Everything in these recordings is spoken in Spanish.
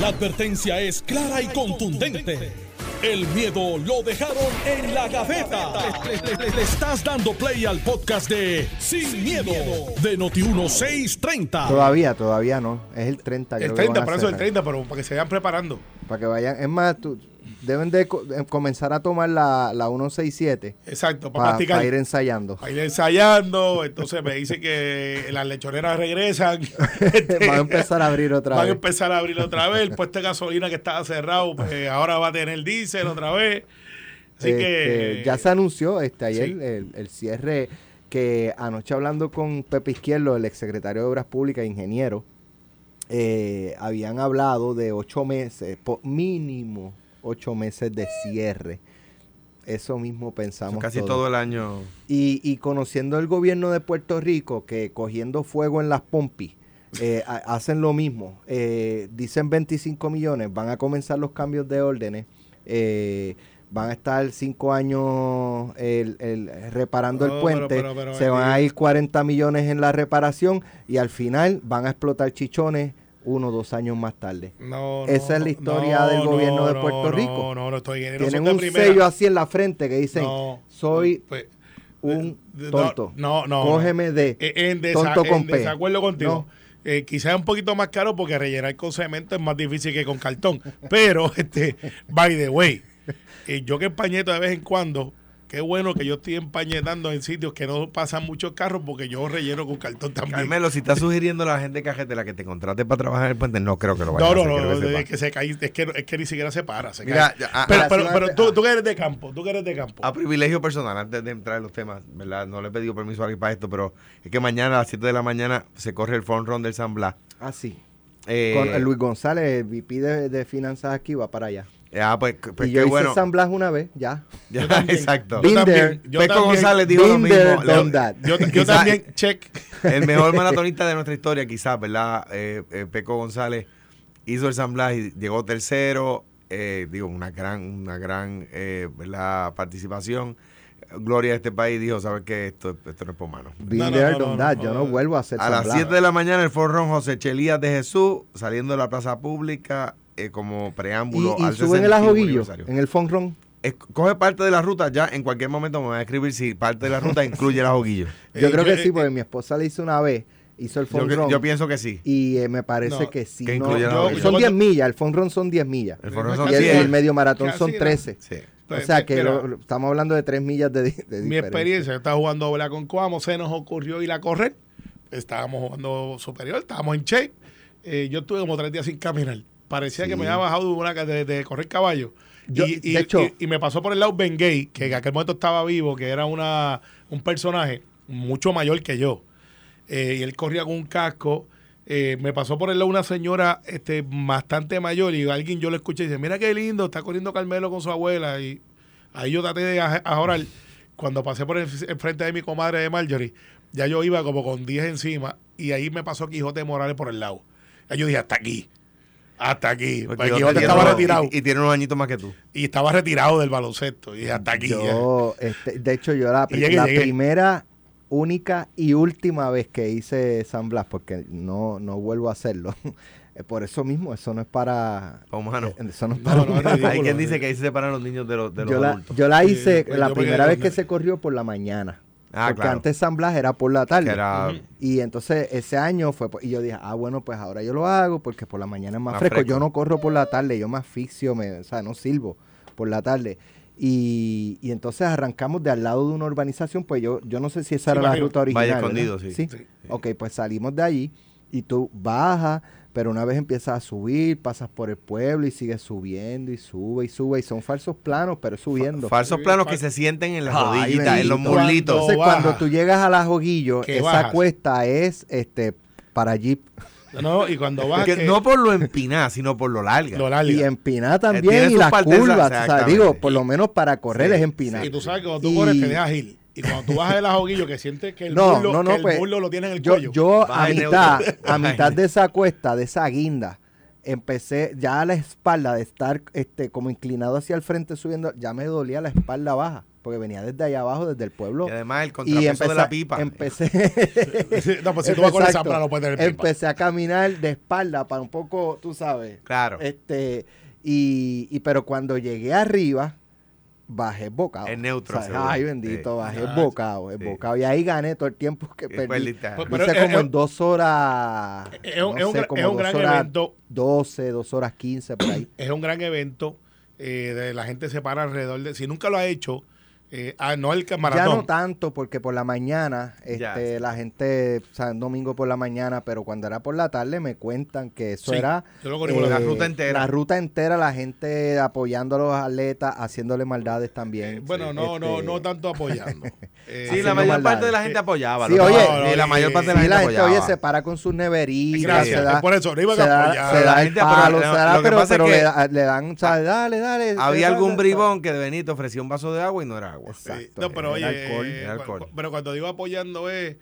La advertencia es clara y contundente. El miedo lo dejaron en la gaveta. Le, le- le estás dando play al podcast de Sin, miedo, de Noti1630. Todavía, todavía no. Es el 30. creo El que 30, van a por eso el cerrar. 30, pero para que se vayan preparando. Para que vayan. Es más, tú- deben de eh, comenzar a tomar la, la 167 Exacto, para para practicar. ir ensayando. Para ir ensayando, entonces me dice que las lechoneras regresan. Este, Van a empezar a abrir otra Van a vez. empezar a abrir otra vez. El puesto de gasolina que estaba cerrado, pues ahora va a tener diésel otra vez. Así que. Este, ya se anunció este ayer Sí. el, el cierre que anoche hablando con Pepe Izquierdo, el exsecretario de Obras Públicas ingeniero, eh, habían hablado de ocho meses, po- mínimo ocho meses de cierre. Eso mismo pensamos. Casi todos. todo el año. Y, y conociendo el gobierno de Puerto Rico, que cogiendo fuego en las pompis, eh, ha- hacen lo mismo. Eh, dicen 25 millones, van a comenzar los cambios de órdenes. eh, van a estar cinco años el- el- reparando No, el puente, pero- pero, se van a ir 40 millones en la reparación y al final van a explotar chichones uno o dos años más tarde. No, Esa es la historia del gobierno de Puerto Rico. No, no, no, estoy Tienen un primera. sello así en la frente que dicen, No, soy pues, un no, tonto. No, no. Cógeme de Eh, en, desa- tonto con en P. desacuerdo contigo. Eh, quizás es un poquito más caro porque rellenar con cemento es más difícil que con cartón. Pero, este, by the way, eh, yo que empañeto de vez en cuando, qué bueno que yo estoy empañetando en sitios que no pasan muchos carros porque yo relleno con cartón también. Carmelo, si estás sugiriendo a la gente cajetera que te contrate para trabajar en el puente, no creo que lo vaya no, a no, hacer. no, no, sepa. es que se cae, es que, es que ni siquiera se para. Se Mira, cae. ah, pero ah, pero, sí, pero ah, tú, ah. tú que eres de campo, tú que eres de campo. A privilegio personal, antes de entrar en los temas, ¿verdad? No le he pedido permiso a alguien para esto, pero es que mañana a las 7 de la mañana se corre el front run del San Blas. así. Eh, Con Luis González, el VP de, de finanzas aquí, va para allá. Ah, pues, pues y qué yo bueno. hice San Blas una vez, ya. Ya, Yo también. exacto. Yo también, también, González dijo lo mismo. Yo, yo Quizá- también, check. El mejor maratonista de nuestra historia, quizás, ¿verdad? Eh, eh, Peco González hizo el San Blas y llegó tercero. eh, digo, una gran, una gran eh, ¿verdad? participación. Gloria de este país dijo, ¿sabes qué? Esto, esto no es por mano. No, no, no, Yo no. vuelvo a hacer A San las Blas. 7 de la mañana el forrón José Chelías de Jesús saliendo de la plaza pública eh, como preámbulo Y, y al suben el 65 ajoguillo en el. Es- coge parte de la ruta ya, en cualquier momento me va a escribir si parte de la ruta incluye el ajoguillo. Yo Eh, creo yo- que sí, eh, porque mi esposa le hizo una vez, hizo el Yo, que- run. yo pienso que sí. y eh, me parece No, que sí. que no- incluye el Yo- ajoguillo. son yo 10 cuando- millas, el phone run son 10 millas. El son Y el, medio maratón son nada. 13. Sí. O sea que mira, lo- lo- estamos hablando de 3 millas de, de mi diferencia. experiencia, yo estaba jugando bola con Coamo, se nos ocurrió ir a correr. Estábamos jugando superior, estábamos en shape. Eh, yo estuve como tres días sin caminar. Parecía que me había bajado de, una, de, de correr caballo. Yo- y, y- hecho- y- y me pasó por el lado Ben Gay, que en aquel momento estaba vivo, que era una, un personaje mucho mayor que yo. Eh, y él corría con un casco. Eh, me pasó por el lado una señora este, bastante mayor y alguien yo le escuché y dice, mira qué lindo, está corriendo Carmelo con su abuela. Y ahí yo traté de ajorar. Cuando pasé por el, el frente de mi comadre de Marjorie, ya yo iba como con 10 encima y ahí me pasó Quijote Morales por el lado. Ya yo dije, hasta aquí. Hasta aquí. Porque Porque yo- Quijote tiene estaba retirado. Y, y tiene unos añitos más que tú. Y estaba retirado del baloncesto. Y hasta aquí. Yo, este, de hecho, yo la, Y llegué, la llegué. primera, única y última vez que hice San Blas, porque no, no vuelvo a hacerlo. Eh, Por eso mismo, eso no es para. Pa' humano. eh, Eso no es para no, es humano. ridículo. Hay quien dice que ahí se separan los niños de los, de los yo, la, adultos. yo la hice la primera vez que se corrió por la mañana. Ah, porque claro. antes San Blas era por la tarde. Y entonces ese año fue, y yo dije, ah, bueno, pues ahora yo lo hago porque por la mañana es más, Más fresco. fresco. Yo no corro por la tarde, yo me asfixio, me, o sea, no sirvo por la tarde. Y, y entonces arrancamos de al lado de una urbanización, pues yo, yo no sé si esa Sí, era la ruta original. Valle. Escondido, sí. sí. Sí. Ok, pues salimos de allí y tú bajas, pero una vez empiezas a subir, pasas por el pueblo y sigues subiendo y sube y sube. Y son falsos planos, pero es subiendo. Falsos planos que se sienten en las Ay, rodillitas, en los muslitos. Entonces, baja. cuando tú llegas a la Joguillo, Que esa bajas. cuesta es este para Jeep. No, y cuando vas Que no por lo empinada, sino por lo larga. lo larga. Y empinada Eh, también, y las curvas. o sea, digo, por lo menos para correr Sí, es empinada. Y tú sabes que cuando tú Y- corres te dejas ir. Y cuando tú bajas el ajoguillo que sientes que el, No, muslo, no, no, que el pues, muslo lo tiene en el Yo, cuello. yo a mitad, a mitad de esa cuesta, de esa guinda, empecé ya a la espalda de estar este como inclinado hacia el frente subiendo, ya me dolía la espalda baja. porque venía desde allá abajo, desde el pueblo. Y además el contrapeso de la pipa. Empecé, no, pues si tú vas con el Exacto. Zambra, no puedes tener pipa. empecé a caminar de espalda para un poco, tú sabes. Claro. Este, y, y pero cuando llegué arriba, bajé bocado. En neutro, O sea. Ay, bendito, Sí. bajé Ah, bocado, sí. bocado. Y ahí gané todo el tiempo que perdí. pero hice es- como es- en dos horas. Es un, no es un sé, gran- como es un dos gran horas evento. 12, dos horas 15 por ahí. Es un gran evento. eh, de la gente se para alrededor de. Si nunca lo ha hecho, eh, ah, no el Ya maratón. no tanto, porque por la mañana, Ya, este, sí. la gente, o sea, domingo por la mañana, pero cuando era por la tarde me cuentan que eso Sí, era eh, la ruta entera. La ruta entera, la gente apoyando a los atletas, haciéndole maldades Eh, también. bueno, no, no, Este, no tanto apoyando. Eh, Sí, la mayor maldades. parte de la gente Eh, apoyaba. sí, oye, no, no, la mayor parte de la Sí, gente la gente, apoyaba. oye, se para con sus neveritas, Gracias, se da, por eso, no iban a apoyar. se La da el gente, pero palo, lo- se da, pero, pero que- le, da- le dan, o sea, dale, dale. Había algún bribón que de Benito ofrecía un vaso de agua y no era agua. Exacto, no, pero oye, alcohol, eh, era cu- alcohol. cu- pero cuando digo apoyando es,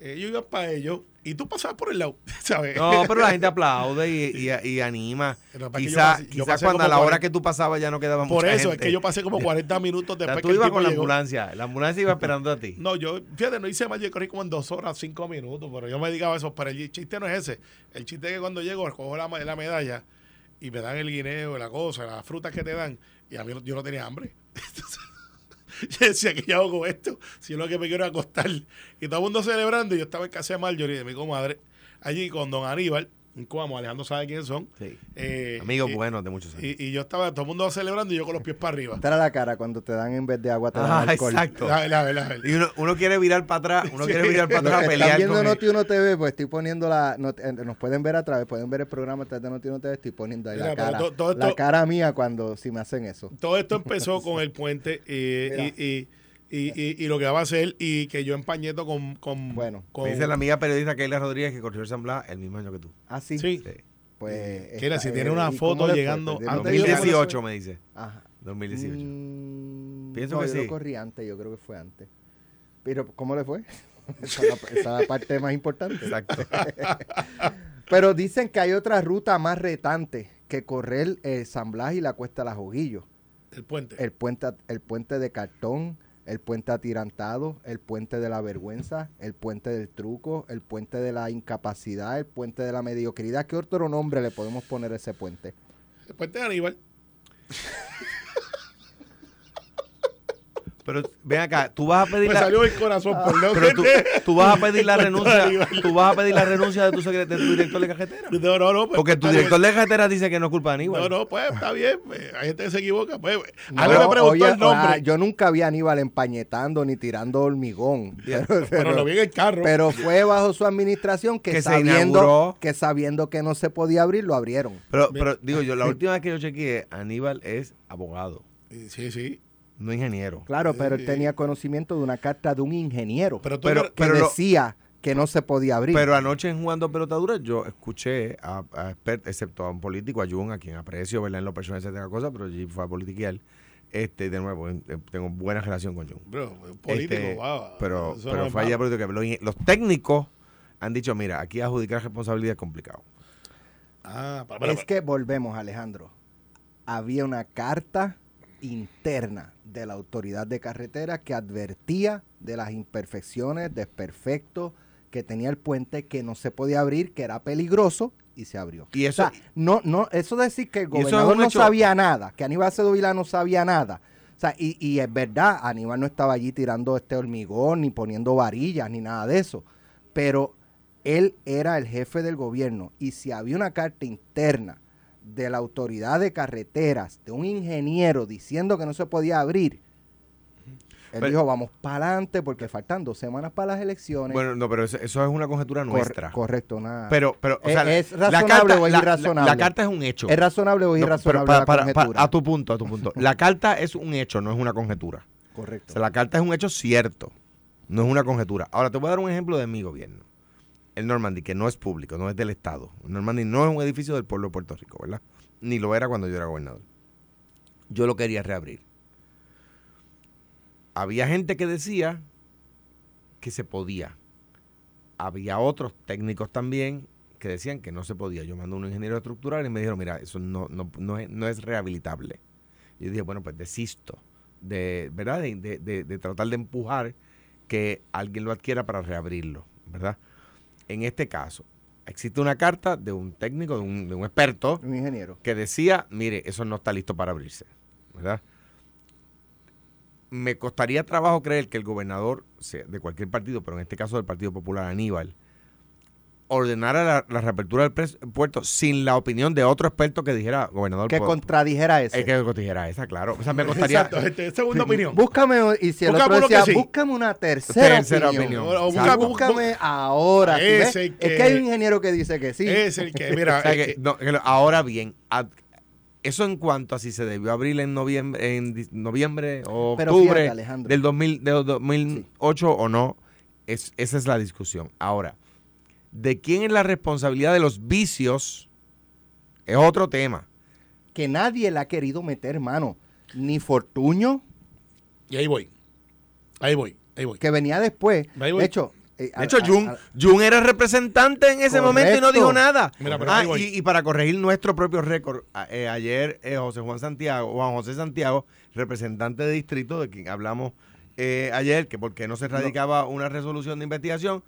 eh, ellos iban para ellos y tú pasabas por el lado, ¿sabes? No, pero la gente aplaude y, y- y anima. Quizás quizá cuando a la hora 40 que tú pasabas ya no quedaba Por mucha eso, es que yo pasé como 40 minutos O sea, después tú que ibas con la llegó. ambulancia. La ambulancia iba esperando a ti. No, yo, fíjate, no hice más, yo corrí como en dos horas, cinco minutos, pero yo me dedicaba a eso. Pero el chiste no es ese. El chiste es que cuando llego, cojo la, la medalla y me dan el guineo, la cosa, las frutas que te dan, y a mí yo no tenía hambre. Entonces, yo decía, ¿qué yo hago con esto? Si lo que me quiero acostar. Y todo el mundo celebrando, y yo estaba en casa de Marjorie, de mi comadre, allí con don Aníbal, como Alejandro sabe quiénes son. Sí. Eh, Amigos y- buenos de muchos años. Y, y yo estaba, todo el mundo celebrando y yo con los pies para arriba. Esta era la cara cuando te dan en vez de agua, te dan Ah, alcohol. exacto. La, la, la- la- Y uno, uno quiere virar para atrás, uno Sí. quiere virar para atrás a pelear están viendo con él. Noti 1 TV, pues estoy poniendo la. not- eh, nos pueden ver a través, pueden ver el programa a través de Noti 1 TV, estoy poniendo ahí Mira, la cara. todo- todo la cara mía cuando si me hacen eso. todo esto empezó con el puente eh, y, y, y, y- y lo que va a hacer y que yo empañeto con, con Bueno, con, Me dice la amiga periodista Keila Rodríguez que corrió el San Blas el mismo año que tú. Ah, sí. sí. Sí. Pues. Esta- si tiene una ¿y foto llegando antes ¿no te digo cómo le 2018 fue? me dice. Ajá. 2018. Mm, Pienso no, que yo sí. lo corrí antes, yo creo que fue antes. Pero, ¿cómo le fue? esa, es la, esa es la parte más importante. Exacto. Pero dicen que hay otra ruta más retante que correr el San Blas y la Cuesta de las Joguillos. el puente. El puente, el puente de cartón, el puente atirantado, el puente de la vergüenza, el puente del truco, el puente de la incapacidad, el puente de la mediocridad. ¿Qué otro nombre le podemos poner a ese puente? El puente de Aníbal. Pero ven acá, tú vas a pedir Me la, salió el corazón, perdón. pero tú, tú vas a pedir la renuncia, tú vas a pedir la renuncia de tu, secre- de tu director de carretera. No, no, no. pues, Porque tu director de carretera dice que no es culpa de Aníbal. No, no, pues está bien. pues, hay gente que se equivoca. Pues, a No, mí me preguntó oye, el nombre. ah, yo nunca vi a Aníbal empañetando ni tirando hormigón. Pero, pero, pero- lo vi en el carro. pero fue bajo su administración que, Que sabiendo que sabiendo que no se podía abrir, lo abrieron. Pero, pero digo yo, la última vez que yo chequeé, Aníbal es abogado, sí, sí. No ingeniero. Claro, pero él tenía conocimiento de una carta de un ingeniero Pero tú Pero- que lo- decía que no se podía abrir. Pero anoche en Jugando Pelota Dura yo escuché a, a expert- excepto a un político, a Jun, a quien aprecio, ¿verdad? En lo personal, etcétera, cosa, pero allí fue a politiquear. Este, de nuevo, eh, tengo buena relación con Jun. Bro, un político, Este, wow, pero pero político que los, los técnicos han dicho, mira, aquí adjudicar responsabilidad es complicado. Ah, para, para, es que volvemos, Alejandro. Había una carta interna de la autoridad de carretera que advertía de las imperfecciones, desperfectos que tenía el puente, que no se podía abrir, que era peligroso y se abrió. Y eso- O sea, no, no, eso decir que el es gobernador no hecho- sabía nada, que Aníbal Acevedo Vilá no sabía nada. O sea, y, y es verdad, Aníbal no estaba allí tirando este hormigón, ni poniendo varillas, ni nada de eso. Pero él era el jefe del gobierno. Y si había una carta interna de la autoridad de carreteras, de un ingeniero diciendo que no se podía abrir, él Pero- dijo, vamos para adelante porque faltan dos semanas para las elecciones. Bueno, no, pero eso, eso es una conjetura Cor- nuestra. correcto, una, Pero, pero, o ¿Es- sea, es la razonable carta- o es la- irrazonable? La, carta es un hecho. ¿Es razonable o No, pero irrazonable para- la para- para- conjetura? a tu punto, a tu punto. La carta es un hecho, no es una conjetura. O Correcto. sea, la carta es un hecho cierto, no es una conjetura. Ahora, te voy a dar un ejemplo de mi gobierno. El Normandy, que no es público, no es del Estado. El Normandy no es un edificio del pueblo de Puerto Rico, ¿verdad? Ni lo era cuando yo era gobernador. Yo lo quería reabrir. Había gente que decía que se podía. Había otros técnicos también que decían que no se podía. Yo mandé a un ingeniero estructural y me dijeron, mira, eso no, no, no es, rehabilitable. Y yo dije, bueno, pues desisto de ¿verdad? De- de- de tratar de empujar que alguien lo adquiera para reabrirlo, ¿verdad? En este caso, existe una carta de un técnico, de un, de un experto, Un ingeniero. que decía, mire, eso no está listo para abrirse, ¿verdad? Me costaría trabajo creer que el gobernador de cualquier partido, pero en este caso del Partido Popular, Aníbal, ordenara la, la reapertura del pres- puerto sin la opinión de otro experto que dijera, gobernador, Que contradijera ese. es que dijera esa, claro. O sea, me costaría... Exacto, este, segunda opinión. Búscame, y si el Búscame otro decía, sí. búscame una tercera, Tercera opinión. opinión. O- o O sea, busca- búscame ahora. ¿sí Es que- hay un ingeniero que dice que sí. Es el que, mira, O sea, eh, que- no, que lo- ahora bien, ad- eso en cuanto a si se debió abrir en noviembre, en noviembre o octubre fíjate, del 2000, del 2008 o no, es, esa es la discusión. Ahora, ¿de quién es la responsabilidad de los vicios? Es otro tema. Que nadie le ha querido meter mano. Ni Fortuño, y ahí voy. Ahí voy, ahí voy. que venía después. Ahí voy. De hecho, eh, De hecho, Jun, Jun era representante en ese momento y no dijo nada. Mira, Ah, y, y para corregir nuestro propio récord, a- eh, ayer eh, José Juan Santiago, Juan José Santiago, representante de distrito, de quien hablamos eh, ayer, que porque no se radicaba una resolución de investigación,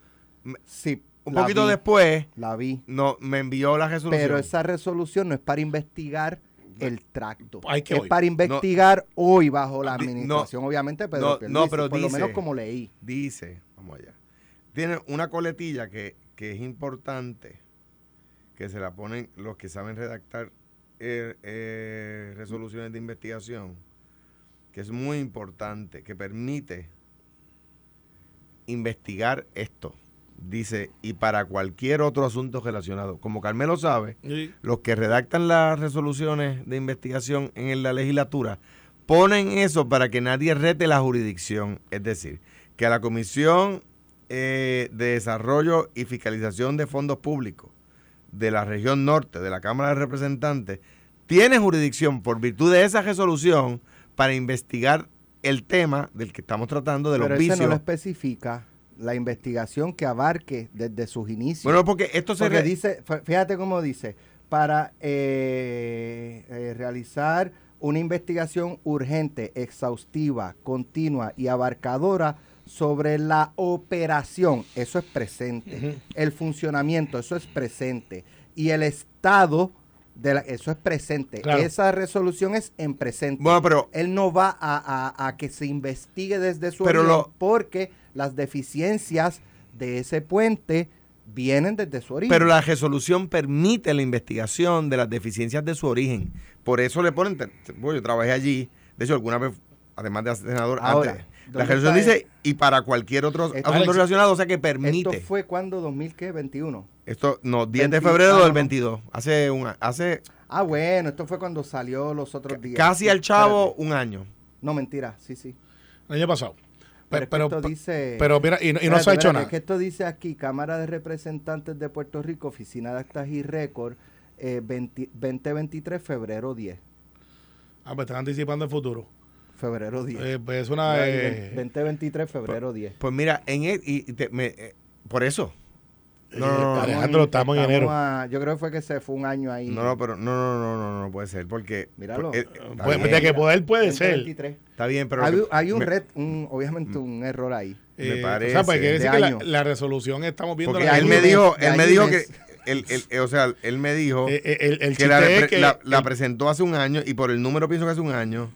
sí, un la poquito vi, después La vi. no, me envió la resolución. Pero esa resolución no es para investigar el tracto. Ahí que es para investigar hoy bajo la no, administración, obviamente, Pedro no, pero por lo menos como leí. Dice, vamos allá, tiene una coletilla que, que es importante, que se la ponen los que saben redactar eh, eh, resoluciones de investigación, que es muy importante, que permite investigar esto. Dice, y para cualquier otro asunto relacionado. Como Carmelo sabe, Sí. los que redactan las resoluciones de investigación en la legislatura ponen eso para que nadie rete la jurisdicción. Es decir, que a la Comisión eh, de Desarrollo y Fiscalización de Fondos Públicos de la región norte de la Cámara de Representantes tiene jurisdicción por virtud de esa resolución para investigar el tema del que estamos tratando de los Pero ese vicios. no lo especifica la investigación que abarque desde sus inicios. bueno, porque esto se... Porque dice, fí- fíjate cómo dice, para eh, eh, realizar una investigación urgente, exhaustiva, continua y abarcadora sobre la operación, eso es presente, el funcionamiento, eso es presente, y el estado, de la, eso es presente. Claro. Esa resolución es en presente. Bueno, pero Él no va a, a- a que se investigue desde su Pero origen lo- porque las deficiencias de ese puente vienen desde su origen. Pero la resolución permite la investigación de las deficiencias de su origen. Por eso le ponen, bueno, yo trabajé allí, de hecho alguna vez, además de senador, Ahora, antes, la ¿dónde resolución dice, y para cualquier otro Esto- asunto relacionado, o sea que Esto permite. fue cuando 2021. Esto, no, 10 de 20, febrero ah, del no. 22, hace un hace Ah, bueno, esto fue cuando salió los otros días. casi al chavo Espérate. un año. No, mentira, sí, sí. El año pasado. Pero, Pero, es que pero, esto dice... pero mira, y, no- y no se Espérate, ha hecho espérate, nada. Es que esto dice aquí, Cámara de Representantes de Puerto Rico, Oficina de Actas y Récord, eh, 20 2023, febrero 10. Ah, pues están anticipando el futuro. Febrero 10. Eh, pues es una... Ahí, eh, 2023, febrero 10. Pues mira, en el, y y te- me- eh, por eso. No, Eh, no, no, no, Alejandro, estamos en enero. a- yo creo que fue que se fue un año ahí. no, no, pero no, no, no, no, no, puede ser, porque Míralo. eh, bien, de que poder puede ser. 2023. está bien, pero Hay, lo que- hay un, me- red, un- obviamente un error ahí. me eh, parece, O sea, pues de decir que la, resolución estamos viendo... Porque la- él me dijo, él me dijo que, él- eh, o sea, él me dijo eh, eh, el, el que, la, la- la el- presentó hace un año y por el número pienso que hace un año.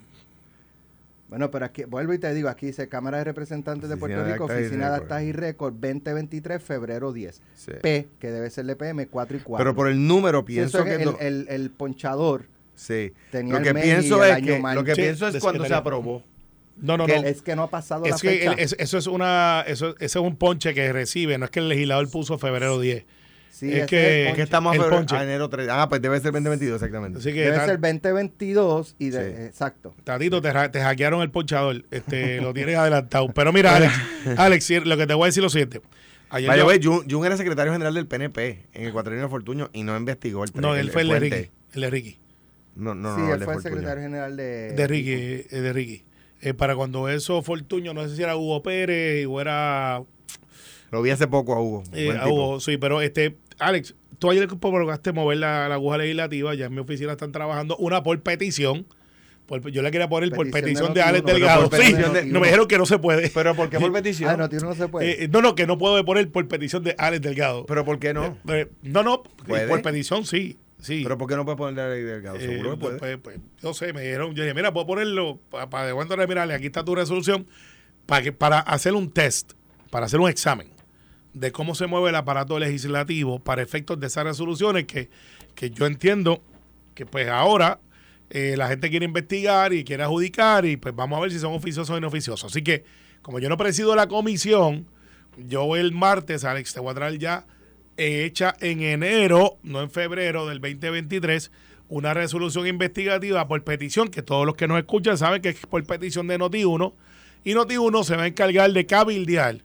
Bueno, pero aquí, vuelvo y te digo, aquí dice Cámara de Representantes de Puerto de Rico, Oficina de Récord. Actas y Récord, 2023, febrero 10. Sí. P, que debe ser de PM, 4 y 4. Pero por el número pienso que... el, no- el- el ponchador sí. tenía Lo el que mes pienso y el es año que, mal. lo que Sí, pienso es cuando se aprobó. No, no, que no. es que no ha pasado la que fecha. el- es- eso es una eso, ese es un ponche que recibe, no es que el legislador puso febrero 10. Sí, es que- el Es que estamos a, El a enero 3. Ah, pues debe ser 2022, exactamente. Así que Debe ta- ser 2022 y de, Sí. exacto. Tatito, te, te hackearon el ponchador, este, lo tienes adelantado. Pero mira, Alex, Alex, sí, lo que te voy a decir es lo siguiente. Ayer the yo- Jun, Jun era secretario general del PNP en el cuatrienio de Fortuño y no investigó el no, él fue el, de puente. Ricky, el de Ricky, No, no, sí, no, él el de fue el secretario general de... de Ricky, eh, de Ricky. Eh, para cuando eso Fortuño, no sé si era Hugo Pérez o era Lo vi hace poco a Hugo. Eh, tipo. hubo, sí, pero este, Alex, tú ayer provocaste mover la, la aguja legislativa, ya en mi oficina están trabajando una por petición Por- yo le quería poner por Petición petición de de Alex Delgado. Sí, petición de- no me dijeron que no se puede. Pero ¿por qué por petición? Ah, no, tío, no se puede. Eh, no, no, que no puedo poner por petición de Alex Delgado. pero ¿por qué no? Eh, no, no, ¿Puede? por petición sí. Sí. Pero ¿por qué no puede ponerle a Alex Delgado? Eh, Seguro que puede. pues, pues, yo sé, me dijeron, yo dije, mira, puedo ponerlo para de cuento mirarle, aquí está tu resolución, para, que, para hacer un test, para hacer un examen de cómo se mueve el aparato legislativo para efectos de esas resoluciones que, que yo entiendo que pues ahora eh, la gente quiere investigar y quiere adjudicar y pues vamos a ver si son oficiosos o inoficiosos. Así que como yo no presido la comisión, yo el martes, Alex, te voy ya eh, hecha en enero, no en febrero del 2023, una resolución investigativa por petición, que todos los que nos escuchan saben que es por petición de Noti1, y Noti1 se va a encargar de cabildear,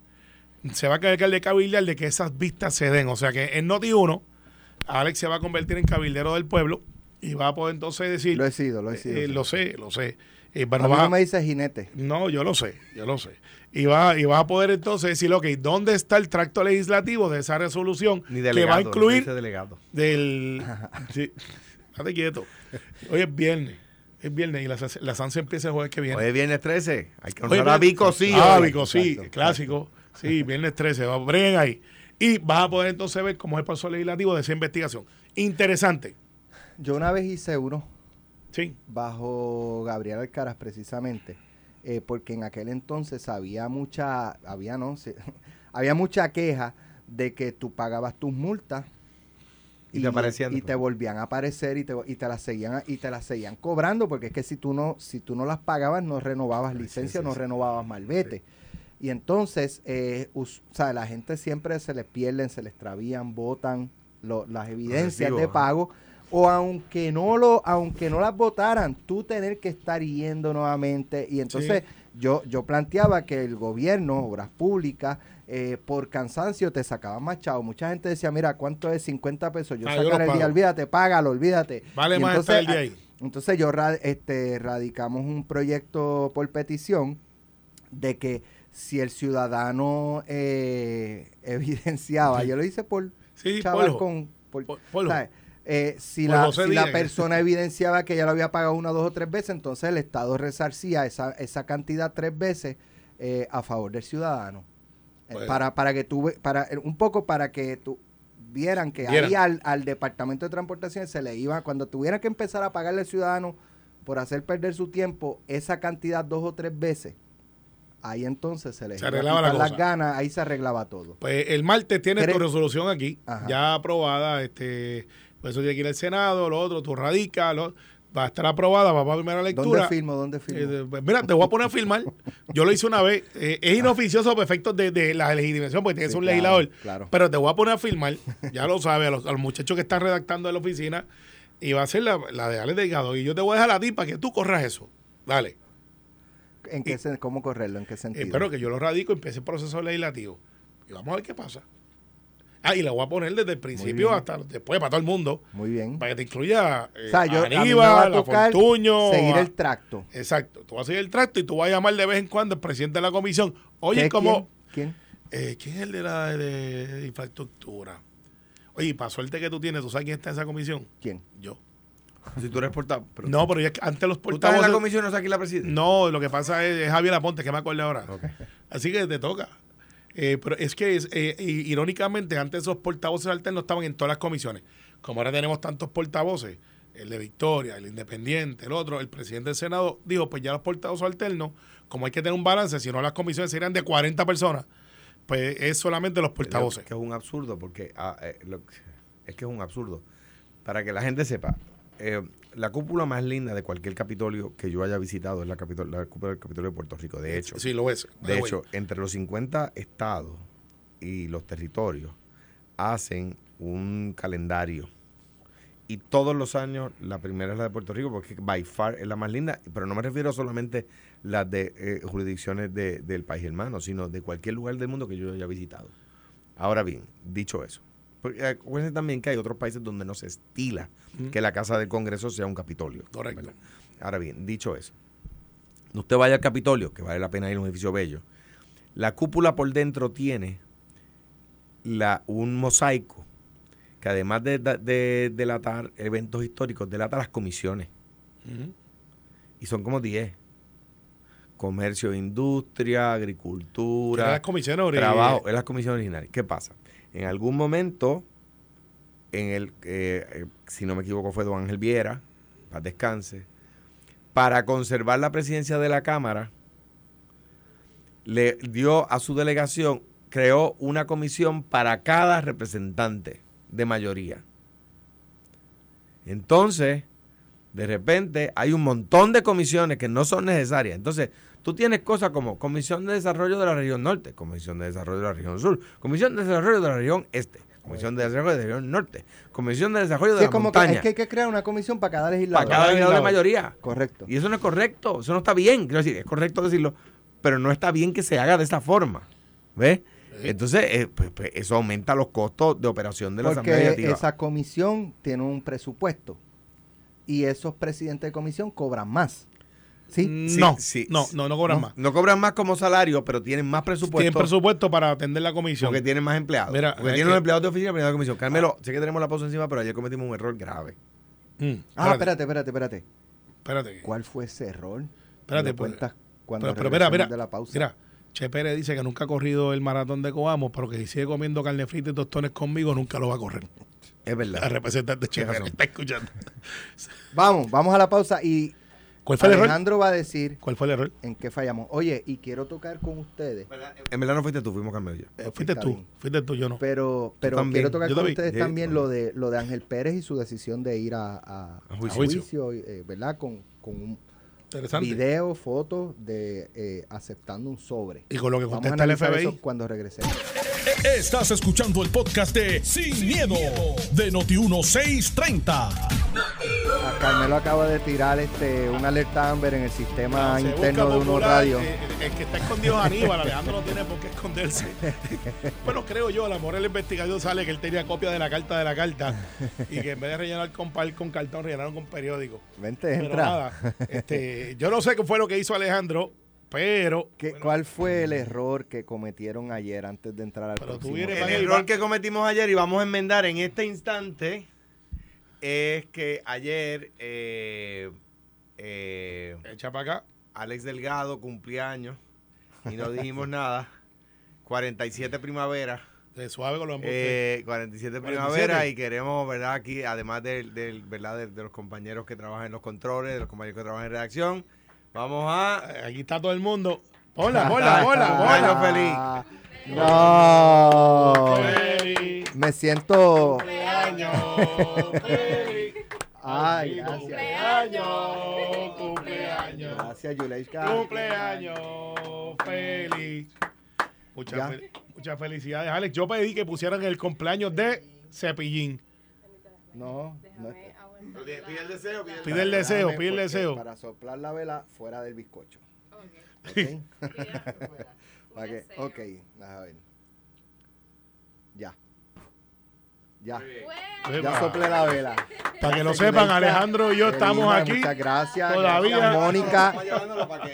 se va a encargar de cabildear de que esas vistas se den. O sea que en Noti1, Alex se va a convertir en cabildero del pueblo y va a poder entonces decir... Lo he sido, lo he sido. eh, lo sé, lo sé. Eh, a bueno, mí no me dice jinete. no, yo lo sé, yo lo sé. Y va, y va a poder entonces decir, ok, ¿dónde está el tracto legislativo de esa resolución Ni que va a incluir delegado. del... sí, estate quieto. Hoy es viernes, es viernes y la, la Sanse empieza el jueves que viene. Hoy es viernes 13. Hay que Hoy honrar a Vico, sí. Ah. Vico, sí, Exacto, clásico. Sí, viernes 13, va, breguen ahí. Y vas a poder entonces ver cómo es el proceso legislativo de esa investigación. Interesante. Yo una vez hice uno Sí, bajo Gabriel Alcaraz precisamente, eh, porque en aquel entonces había mucha, había no, Sí, había mucha queja de que tú pagabas tus multas Y te aparecían y te volvían a aparecer y te, y te las seguían y te las seguían cobrando porque es que si tú no si tú no las pagabas no renovabas licencia sí, no sí. renovabas malvete y entonces eh, o sea, la gente siempre se les pierden se les extravían botan lo- las evidencias de ajá. pago. O aunque no lo aunque no las votaran tú tener que estar yendo nuevamente. Y entonces yo yo planteaba que el gobierno obras públicas eh, por cansancio te sacaban más chavo. Mucha gente decía mira cuánto es 50 pesos yo Ah, sacar el día olvídate págalo olvídate Vale Y más entonces, el día ahí. entonces yo este radicamos un proyecto por petición de que si el ciudadano eh, evidenciaba yo lo hice por Sí, con. Eh, si la, si la persona evidenciaba que ya lo había pagado una, dos o tres veces, entonces el Estado resarcía esa, esa cantidad tres veces eh, a favor del ciudadano. Eh, Bueno. para, para que tú, para, eh, un poco para que tú vieran que Vieran. ahí al, al Departamento de Transportación se le iba, cuando tuviera que empezar a pagarle al ciudadano por hacer perder su tiempo esa cantidad dos o tres veces, ahí entonces se le Se a arreglaba la las ganas, ahí se arreglaba todo. Pues el martes tienes tu resolución aquí, Ajá. ya aprobada, este, pues eso tiene que ir al Senado, lo otro, tú radicas, lo- va a estar aprobada, va para primera lectura. ¿Dónde firmo? ¿Dónde firmo? Eh, mira, te voy a poner a filmar. Yo lo hice una vez. Eh, es inoficioso por efectos de, de la legitimación, porque tienes Sí, un claro, legislador. claro. Pero te voy a poner a filmar. Ya lo sabes, a los, a los muchachos que están redactando en la oficina. Y va a ser la, la de Alex Delgado. Y yo te voy a dejar a ti para que tú corras eso. Dale. ¿En qué sen- ¿Cómo correrlo? ¿En qué sentido? Espero que yo lo radico y empiece el proceso legislativo. Y vamos a ver qué pasa. Ah, y la voy a poner desde el principio hasta después para todo el mundo. Muy bien. Para que te incluya eh, O sea, yo, a a mí me va a Aníbal, tocar Fortuño. seguir el tracto. Exacto. Tú vas a seguir el tracto y tú vas a llamar de vez en cuando al presidente de la comisión. Oye, ¿Qué- como... ¿Quién? Eh, ¿Quién es el de la de, de infraestructura? Oye, y para suerte que tú tienes, ¿tú sabes quién está en esa comisión? ¿Quién? Yo. Si tú eres portavoz. pero- No, pero ya antes los ¿Tú estás en la portavoces... comisión no sabes quién la preside? No, lo que pasa es, es Javier Aponte, que me acuerdo ahora. Así que te toca. Eh, pero es que, es, eh, irónicamente, antes esos portavoces alternos estaban en todas las comisiones. Como ahora tenemos tantos portavoces, el de Victoria, el Independiente, el otro, el presidente del Senado dijo, pues ya los portavoces alternos, como hay que tener un balance, si no las comisiones serían de 40 personas, pues es solamente los portavoces. Que es un absurdo, porque ah, eh, lo- es que es un absurdo. Para que la gente sepa, eh, la cúpula más linda de cualquier Capitolio que yo haya visitado es la, capitol- la cúpula del Capitolio de Puerto Rico. De hecho, Sí, lo es. de hecho, entre los 50 estados y los territorios hacen un calendario. Y todos los años, la primera es la de Puerto Rico, porque by far es la más linda, pero no me refiero solamente las de eh, jurisdicciones de- del país hermano, sino de cualquier lugar del mundo que yo haya visitado. Ahora bien, dicho eso, porque acuérdense también que hay otros países donde no se estila que la Casa del Congreso sea un Capitolio. Correcto. ¿verdad? Ahora bien, dicho eso, usted vaya al Capitolio, que vale la pena ir a un edificio bello, la cúpula por dentro tiene la, un mosaico que además de, de- de delatar eventos históricos, delata las comisiones. Y son como 10. Comercio, industria, agricultura. Eran las comisiones originales. Trabajo, es las comisiones originales. ¿Qué pasa? En algún momento, en el, eh, eh, si no me equivoco, fue Don Ángel Viera, para descanse, para conservar la presidencia de la Cámara, le dio a su delegación, creó una comisión para cada representante de mayoría. Entonces, de repente, hay un montón de comisiones que no son necesarias. Entonces, tú tienes cosas como Comisión de Desarrollo de la Región Norte, Comisión de Desarrollo de la Región Sur, Comisión de Desarrollo de la Región Este, Comisión de Desarrollo de la Región Norte, Comisión de Desarrollo de Sí, la es como que, Montaña. es que hay que crear una comisión para cada legislador. para cada legislador de mayoría. Correcto. Y eso no es correcto, eso no está bien. Quiero decir, es correcto decirlo, pero no está bien que se haga de esa forma. ¿Ves? Entonces, eh, pues, pues, eso aumenta los costos de operación de la Asamblea Porque Legislativa. esa comisión tiene un presupuesto y esos presidentes de comisión cobran más. ¿Sí? no, sí, no, sí. no, no cobran No, más. no cobran más como salario, pero tienen más presupuesto. Tienen presupuesto para atender la comisión. Porque tienen más empleados. Mira, porque tienen que- los empleados de oficina empleados de comisión. Carmelo, sé que tenemos la pausa encima, pero ayer cometimos un error grave. Mm, Ah, espérate, espérate, espérate, espérate. ¿Cuál fue ese error? Espérate, pues, cuentas cuando Pero, pero mira, regresemos mira, de la pausa. mira, Che Pérez dice que nunca ha corrido el maratón de Coamo, pero que si sigue comiendo carne frita y tostones conmigo, nunca lo va a correr. Es La verdad. representante Che Pérez está escuchando. Vamos, vamos a la pausa y ¿Cuál fue el error? Alejandro va a decir ¿Cuál fue el error? en qué fallamos. Oye, y quiero tocar con ustedes, En verdad no fuiste tú, fuimos Carmelo. Eh, fuiste está tú, bien. fuiste tú, yo no. pero, pero quiero tocar Yo con también. ustedes Sí, también lo de lo de Ángel Pérez y su decisión de ir a, a- A a juicio. juicio, eh, ¿verdad? Con, con un Interesante. video, fotos de eh, aceptando un sobre. Y con lo que Vamos a contesta el analizar FBI. eso cuando regresemos. Estás escuchando el podcast de Sin, miedo, de Noti1630. A Carmelo acaba de tirar este una alerta Amber en el sistema Ah, interno de unos popular, radios. eh, el que está escondido es Aníbal, Alejandro no tiene por qué esconderse. bueno, creo yo, a lo mejor el investigador sale que él tenía copia de la carta de la carta y que en vez de rellenar con pal con cartón, rellenaron con periódico. Vente, Pero entra. nada, este, yo no sé qué fue lo que hizo Alejandro, pero ¿Qué- ¿Cuál fue el error que cometieron ayer antes de entrar al Pero tú próximo? vienes El error que cometimos ayer y vamos a enmendar en este instante es que ayer eh, eh, echa para acá. Alex Delgado cumplía años y no dijimos nada. 47 primavera. De suave con los. Eh, 47 primavera 47. y queremos, ¿verdad? Aquí, además del, del, ¿verdad? De, de los compañeros que trabajan en los controles, de los compañeros que trabajan en redacción, vamos a... Eh, Aquí está todo el mundo. Hola, hola, hola, Cumpleaños hola. feliz. Ah, No. Feliz Me siento. cumpleaños, feliz. Ay, gracias. Cumpleaños, cumpleaños. Gracias, Yuleika. Cumpleaños feliz. Muchas, fel- muchas felicidades, Alex. Yo pedí que pusieran el cumpleaños de Cepillín. No, no Déjame aguantar la- Pide el deseo, pide el Pide el deseo, pide el deseo. Para soplar la vela fuera del bizcocho. Ok. ¿Ok? Para que, ok, déjame ver. Ya. Ya. Ya soplé la vela. Para que lo sepan. Alejandro y yo Qué estamos linda, aquí. Muchas gracias. Todavía. Gracias, Mónica,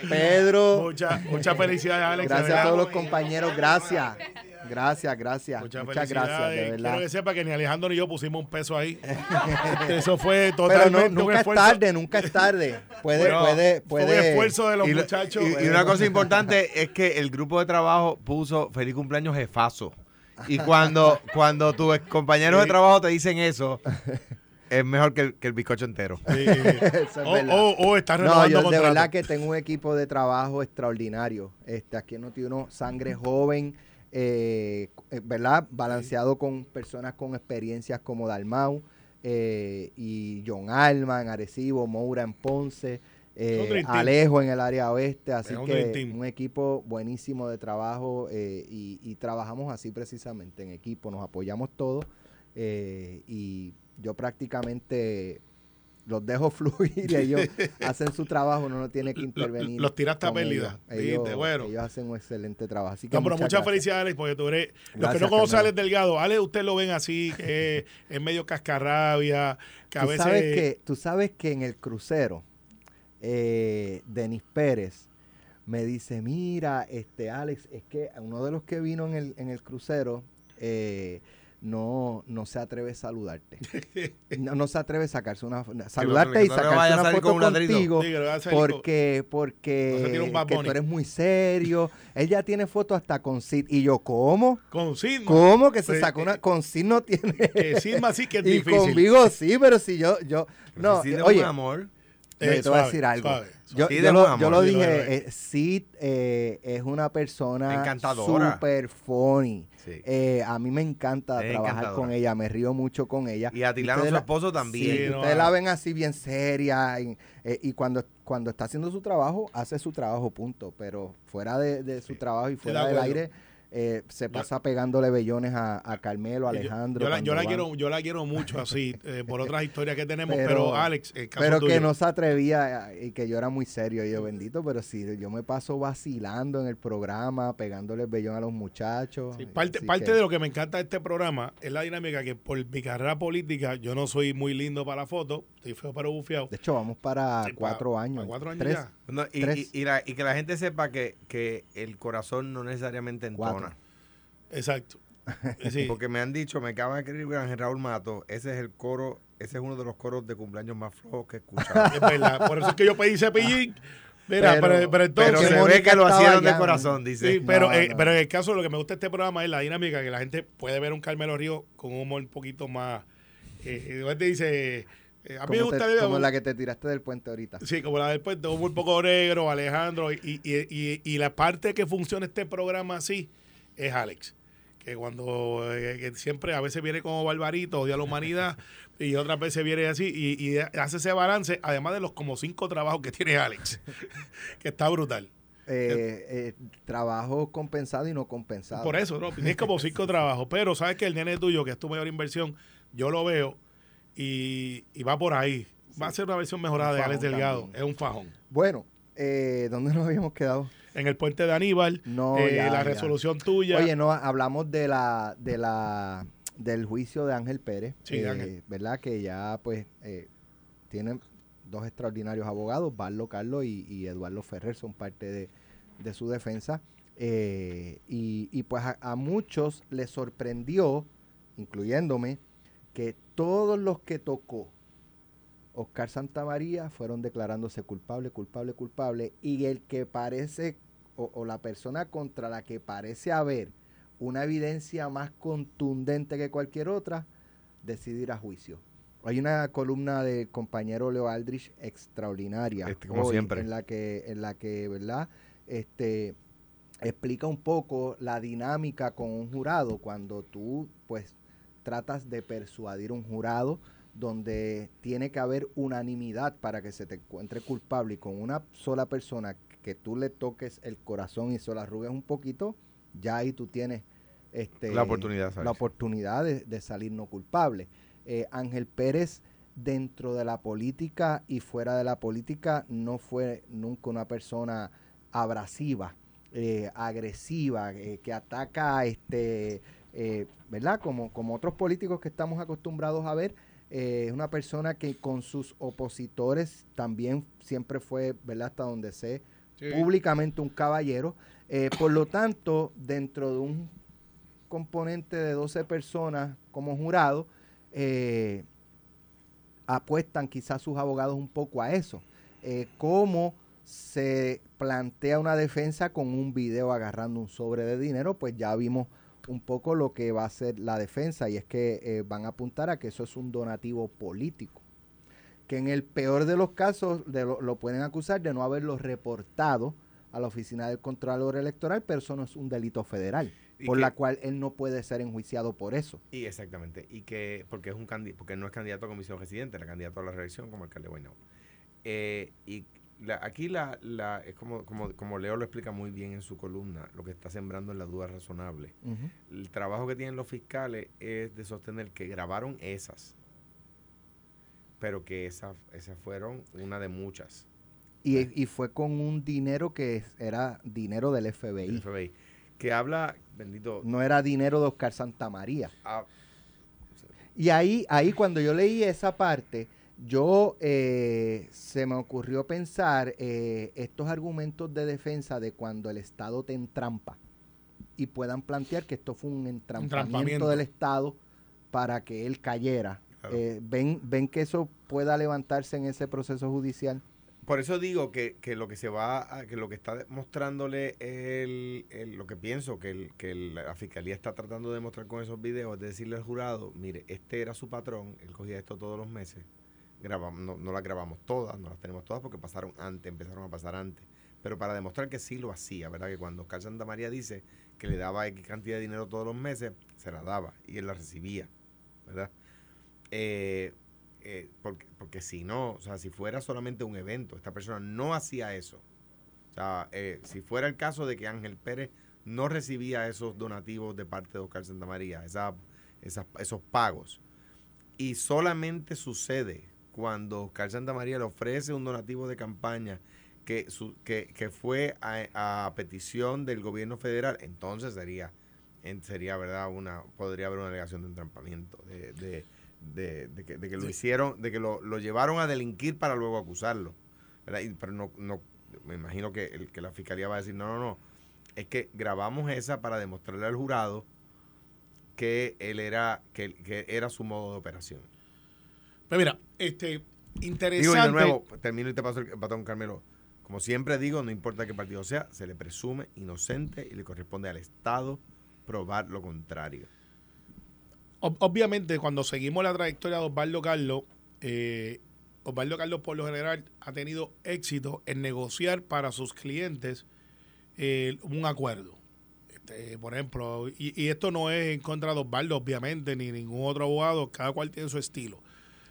Pedro. Muchas muchas felicidades, Alex. Gracias a todos los compañeros. Gracias. Gracias, gracias. Muchas, gracias, de Quiero verdad. que sepa que ni Alejandro ni yo pusimos un peso ahí. Eso fue Pero totalmente no, un nunca es tarde, nunca es tarde. Puede, Bueno, puede, Fue un puede. esfuerzo de los Y, muchachos. y- y una cosa importante es que el grupo de trabajo puso feliz cumpleaños jefazo. Y cuando, cuando tus compañeros de trabajo te dicen eso, es mejor que el, que el bizcocho entero. Sí. Es o, verdad. o, o estás No, renovando yo de verdad que tengo un equipo de trabajo extraordinario. Este, aquí en Noti1, sangre joven, eh, eh, ¿verdad? Balanceado con personas con experiencias como Dalmau eh, y John Alma en Arecibo, Moura en Ponce, eh. Alejo en el área oeste. Así Es que un equipo buenísimo de trabajo y, y trabajamos así precisamente en equipo, nos apoyamos todos y yo prácticamente los dejo fluir y ellos hacen su trabajo, uno no tiene que intervenir. los tiraste a pérdida, ellos. bueno. ellos hacen un excelente trabajo. Así que No, pero muchas felicidades, Alex, porque tú eres. los que no conocen a. Alex Delgado, Alex, usted lo ven así, que es, es medio cascarrabia, que a Tú veces. sabes que, tú sabes que en el crucero, eh, Denis Pérez me dice, mira, este Alex, es que uno de los que vino en el, en el crucero, eh, no, no se atreve a saludarte. No, no se atreve a sacarse una saludarte y sacarse una foto contigo porque porque que tú eres muy serio. Él ya tiene fotos hasta con Sid y yo ¿cómo? Con Sigma. ¿Cómo que se Pues, sacó una eh, con Sid no tiene? Que Sigma sí que es y difícil. conmigo sí, pero si yo yo no, oye, un yo Eh, te voy a decir algo. suave, Yo, Sí, yo de lo, yo dije, eh, Sid eh, es una persona Encantadora. super funny. Sí. Eh, a mí me encanta Es trabajar con ella, me río mucho con ella. Y a Tilano, su esposo, también. Sí, Sí, no, ustedes la ven así bien seria y, eh, y cuando, cuando está haciendo su trabajo, hace su trabajo, punto. Pero fuera de, de su trabajo y fuera de del aire, eh, se pasa pegándole bellones a, a Carmelo, a yo- Alejandro. Yo, la, yo quiero, yo la quiero mucho así, eh, por otras historias que tenemos, pero, Pero- Alex, el caso Pero tuyo, que no se atrevía eh, y que yo era muy serio. Y yo, bendito, pero si yo me paso vacilando en el programa, pegándole bellón a los muchachos. Sí, parte así parte que- de lo que me encanta de este programa es la dinámica que por mi carrera política yo no soy muy lindo para la foto, estoy feo pero bufiado. De hecho, vamos para Sí, cuatro años. cuatro años tres, ya. No, y, Tres. y- y la- y que la gente sepa que, que el corazón no necesariamente entona. Cuatro. Exacto. Eh, Sí. Porque me han dicho, me acaba de escribir Ángel Raúl Mato, ese es el coro, ese es uno de los coros de cumpleaños más flojos que he escuchado. Es verdad. Por eso es que yo pedí cepillín. Mira, Pero- pero, pero entonces. Pero se ve que lo hicieron de corazón, dice. Sí, pero, No, eh, no. pero en el caso de lo que me gusta de este programa es la dinámica, que la gente puede ver un Carmelo Río con un humor un poquito más. Eh, eh, igual te dice. Eh, a mí me te- gusta. como la que te tiraste del puente ahorita. Sí, como la del puente, un poco negro, Alejandro. Y, y, y, y la parte que funciona este programa así es Alex. Que cuando eh, que siempre a veces viene como barbarito, odia a la humanidad, y otras veces viene así, y, hace ese balance, además de los como cinco trabajos que tiene Alex, que está brutal. Eh, eh, trabajo compensado y no compensado. Por eso, ¿no? Tienes como cinco trabajos. Pero sabes que el nene tuyo, que es tu mayor inversión, yo lo veo y, y va por ahí. Va a ser una versión mejorada Un de Alex Delgado. también. Es un fajón. Bueno, eh, ¿dónde nos habíamos quedado? En el puente de Aníbal, No, eh, ya, la ya. resolución tuya. Oye, no, hablamos de la, de la, del juicio de Ángel Pérez, Sí, eh, Ángel. ¿verdad? Que ya, pues, eh, tienen dos extraordinarios abogados, Barlo Carlos y, y Eduardo Ferrer, son parte de, de su defensa. Eh, y, y, pues a, a muchos les sorprendió, incluyéndome, que todos los que tocó Oscar Santamaría fueron declarándose culpable, culpable, culpable, y el que parece, o, o la persona contra la que parece haber una evidencia más contundente que cualquier otra, decide ir a juicio. Hay una columna del compañero Leo Aldrich extraordinaria, Este, como hoy, siempre. en la que, en la que, ¿verdad? Este explica un poco la dinámica con un jurado cuando tú, pues, tratas de persuadir un jurado donde tiene que haber unanimidad para que se te encuentre culpable y con una sola persona que tú le toques el corazón y se lo arrugues un poquito, ya ahí tú tienes este, La oportunidad, ¿sabes? la oportunidad de, de salir no culpable. Eh, Ángel Pérez dentro de la política y fuera de la política no fue nunca una persona abrasiva, eh, agresiva, eh, que ataca, este, eh, ¿verdad? Como, como otros políticos que estamos acostumbrados a ver, eh, es una persona que con sus opositores también siempre fue, ¿verdad? Hasta donde sé, públicamente un caballero. Eh, por lo tanto, dentro de un componente de 12 personas como jurado, eh, apuestan quizás sus abogados un poco a eso. Eh, ¿Cómo se plantea una defensa con un video agarrando un sobre de dinero? Pues ya vimos un poco lo que va a ser la defensa y es que eh, van a apuntar a que eso es un donativo político. Que en el peor de los casos de lo, lo pueden acusar de no haberlo reportado a la oficina del Contralor Electoral, pero eso no es un delito federal, por que- la cual él no puede ser enjuiciado por eso. Y exactamente. Y que, porque es un porque no es candidato a comisión residente, era candidato a la reelección como alcalde de Guaynabo. Eh, y la- aquí la, la, es como, como, como Leo lo explica muy bien en su columna, lo que está sembrando es la duda razonable. El trabajo que tienen los fiscales es de sostener que grabaron esas, pero que esas, esas fueron una de muchas. Y, y fue con un dinero que era dinero del FBI. FBI. Que habla, bendito, No era dinero de Oscar Santamaría. ah, Y ahí, ahí cuando yo leí esa parte, yo eh, se me ocurrió pensar eh, estos argumentos de defensa de cuando el Estado te entrampa y puedan plantear que esto fue un entrampamiento, Entrampamiento. del Estado para que él cayera. Claro. Eh, ¿ven, ¿Ven que eso pueda levantarse en ese proceso judicial? Por eso digo que, que lo que se va, a- que lo que está mostrándole el, el- lo que pienso que, el, que el- la fiscalía está tratando de demostrar con esos videos es decirle al jurado, mire, este era su patrón, él cogía esto todos los meses, grabamos, no, no las grabamos todas, no las tenemos todas porque pasaron antes, empezaron a pasar antes, pero para demostrar que sí lo hacía, ¿verdad? Que cuando Oscar Santa María dice que le daba X cantidad de dinero todos los meses, se la daba y él la recibía, ¿verdad? Eh, eh, porque, porque si no, o sea, si fuera solamente un evento, esta persona no hacía eso. O sea, eh, si fuera el caso de que Ángel Pérez no recibía esos donativos de parte de Oscar Santamaría, esa, esas, esos pagos, y solamente sucede cuando Oscar Santamaría le ofrece un donativo de campaña que, su- que, que fue a, a petición del gobierno federal, entonces sería, sería verdad, una podría haber una alegación de entrampamiento, de, de, de, de que, de que lo hicieron, de que lo, lo llevaron a delinquir para luego acusarlo. pero no, no, me imagino que, el, que la fiscalía va a decir, no, no, no, es que grabamos esa para demostrarle al jurado que él era, que, que era su modo de operación. Pues mira, este, interesante. Digo, y de nuevo, termino y te paso el batón, Carmelo. Como siempre digo, no importa qué partido sea, se le presume inocente y le corresponde al Estado probar lo contrario. Ob- obviamente, cuando seguimos la trayectoria de Osvaldo Carlos, eh, Osvaldo Carlos por lo general ha tenido éxito en negociar para sus clientes eh, un acuerdo. Este, por ejemplo, y, y esto no es en contra de Osvaldo, obviamente, ni ningún otro abogado, cada cual tiene su estilo.